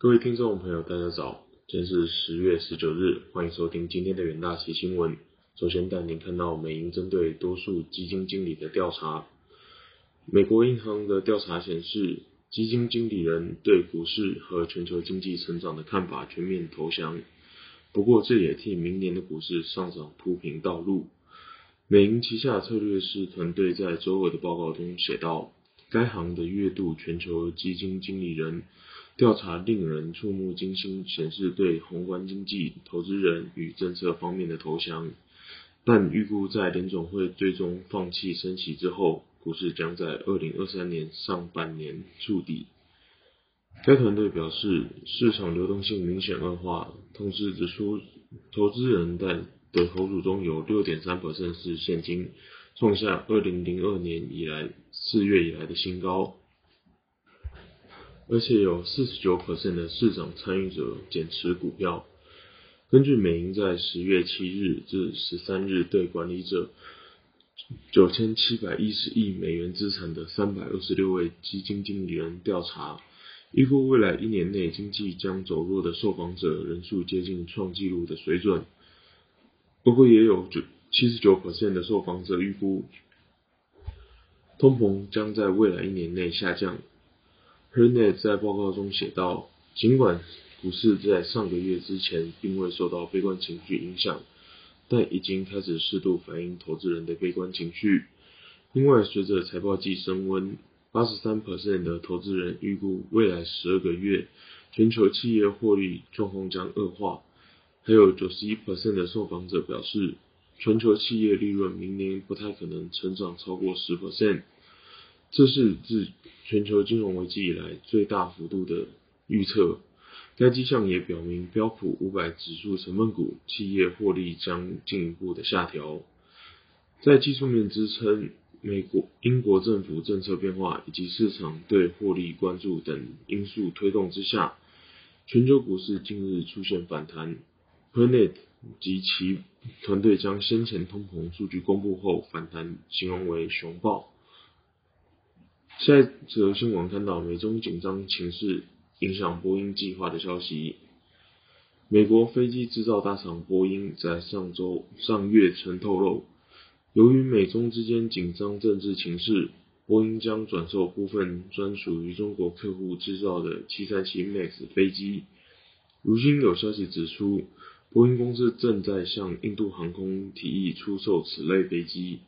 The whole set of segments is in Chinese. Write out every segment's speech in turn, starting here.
各位听众朋友，大家早，今天是十月十九日，欢迎收听今天的远大奇新闻。首先带您看到美银针对多数基金经理的调查。美国银行的调查显示，基金经理人对股市和全球经济成长的看法全面投降。不过，这也替明年的股市上涨铺平道路。美银旗下策略师团队在周二的报告中写道，该行的月度全球基金经理人。调查令人触目惊心，显示对宏观经济、投资人与政策方面的投降。但预估在联总会最终放弃升息之后，股市将在二零二三年上半年触底。该团队表示，市场流动性明显恶化，同时指出，投资人在的投组中有六点三是现金，创下二零零二年以来四月以来的新高。而且有四十九的市场参与者减持股票。根据美银在十月七日至十三日对管理者九千七百一十亿美元资产的三百二十六位基金经理人调查，预估未来一年内经济将走弱的受访者人数接近创纪录的水准。不过也有九七十九的受访者预估通膨将在未来一年内下降。H e r n e t 在报告中写道：“尽管股市在上个月之前并未受到悲观情绪影响，但已经开始适度反映投资人的悲观情绪。另外，随着财报季升温八十三 percent 的投资人预估未来十二个月全球企业获利状况将恶化。还有九十一 percent 的受访者表示，全球企业利润明年不太可能成长超过十 percent。”这是自全球金融危机以来最大幅度的预测。该迹象也表明，标普五百指数成分股企业获利将进一步的下调。在技术面支撑、美国、英国政府政策变化以及市场对获利关注等因素推动之下，全球股市近日出现反弹。Planet 及其团队将先前通膨数据公布后反弹形容为熊抱。下一则新闻看到美中紧张情势影响波音计划的消息。美国飞机制造大厂波音在上周上月曾透露，由于美中之间紧张政治情势，波音将转售部分专属于中国客户制造的737 MAX 飞机。如今有消息指出，波音公司正在向印度航空提议出售此类飞机。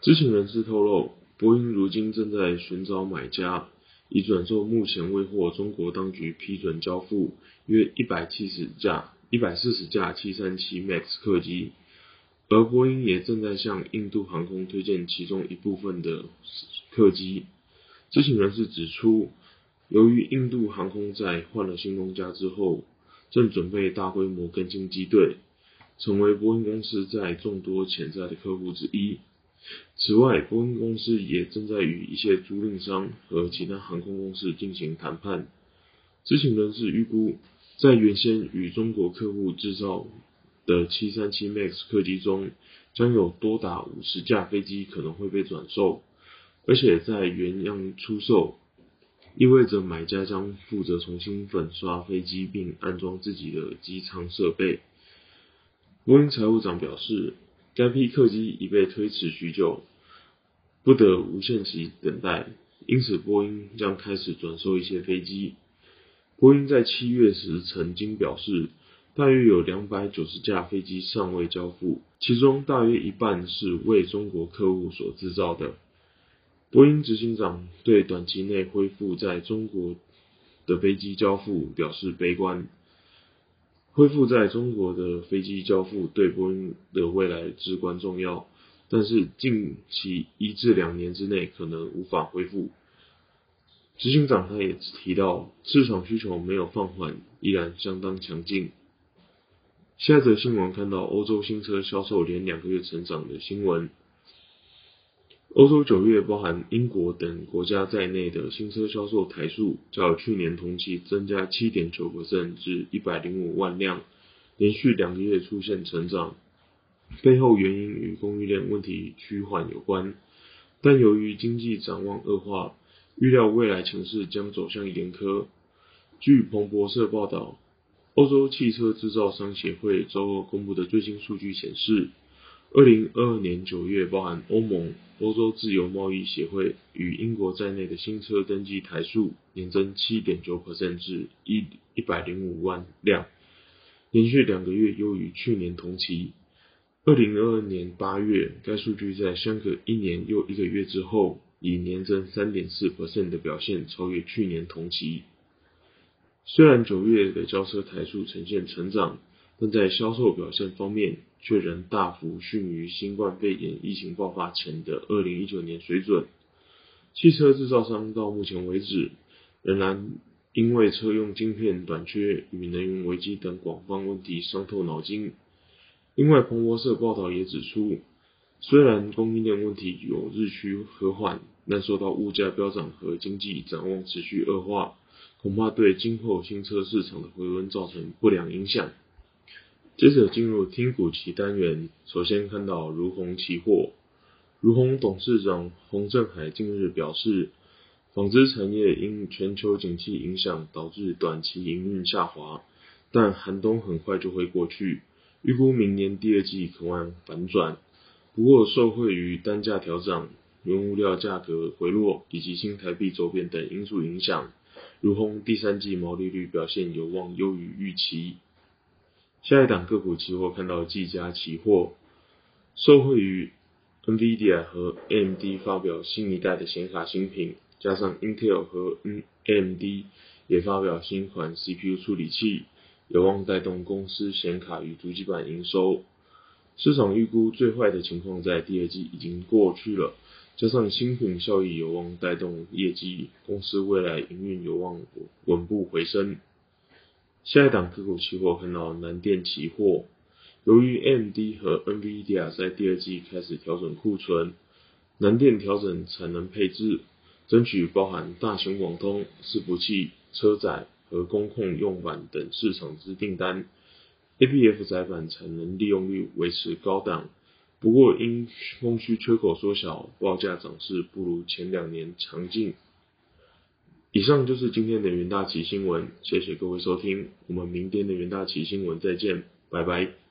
知情人士透露。波音如今正在寻找买家，以转售目前未获中国当局批准交付约一百七十架、一百四十架七三七 MAX 客机，而波音也正在向印度航空推荐其中一部分的客机。知情人士指出，由于印度航空在换了新东家之后，正准备大规模更新机队，成为波音公司在众多潜在的客户之一。此外，波音公司也正在与一些租赁商和其他航空公司进行谈判。知情人士预估，在原先与中国客户制造的737 MAX 客机中，将有多达五十架飞机可能会被转售，而且在原样出售，意味着买家将负责重新粉刷飞机并安装自己的机舱设备。波音财务长表示。该批客机已被推迟许久，不得无限期等待，因此波音将开始转售一些飞机。波音在七月时曾经表示，大约有两百九十架飞机尚未交付，其中大约一半是为中国客户所制造的。波音执行长对短期内恢复在中国的飞机交付表示悲观。恢复在中国的飞机交付对波音的未来至关重要，但是近期一至两年之内可能无法恢复。执行长他也提到，市场需求没有放缓，依然相当强劲。下则新闻看到欧洲新车销售连两个月成长的新闻。欧洲九月，包含英国等国家在内的新车销售台数，较去年同期增加七点九至一百零五万辆，连续两个月出现成长。背后原因与供应链问题趋缓有关，但由于经济展望恶化，预料未来情势将走向严苛。据彭博社报道，欧洲汽车制造商协会周二公布的最新数据显示，二零二二年九月，包含欧盟、欧洲自由贸易协会与英国在内的新车登记台数年增七点九至一一百零五万辆，连续两个月优于去年同期。二零二二年八月，该数据在相隔一年又一个月之后，以年增三点四的表现超越去年同期。虽然九月的交车台数呈现成长，但在销售表现方面却仍大幅逊于新冠肺炎疫情爆发前的二零一九年水准。汽车制造商到目前为止，仍然因为车用晶片短缺与能源危机等广泛问题伤透脑筋。另外，彭博社报道也指出，虽然供应链问题有日趋和缓，但受到物价飙涨和经济展望持续恶化，恐怕对今后新车市场的回温造成不良影响。接着进入听股期单元，首先看到如虹期货，如虹董事长洪振海近日表示，纺织产业因全球景气影响导致短期营运下滑，但寒冬很快就会过去。预估明年第二季可望反转，不过受惠于单价调整、原物料价格回落以及新台币周边等因素影响，如虹第三季毛利率表现有望优于预期。下一档个股期货看到技嘉期货，受惠于 NVIDIA 和 AMD 发表新一代的显卡新品，加上 Intel 和 AMD 也发表新款 CPU 处理器。有望带动公司显卡与主机板营收。市场预估最坏的情况在第二季已经过去了，加上新品效益有望带动业绩，公司未来营运有望稳步回升。下一档个股期货看到南电期货，由于 AMD 和 NVIDIA 在第二季开始调整库存，南电调整产能配置，争取包含大型网通、伺服器、车载。和工控用板等市场之订单，ABF 载板产能利用率维持高档，不过因供需缺口缩小，报价涨势不如前两年强劲。以上就是今天的元大旗新闻，谢谢各位收听，我们明天的元大旗新闻再见，拜拜。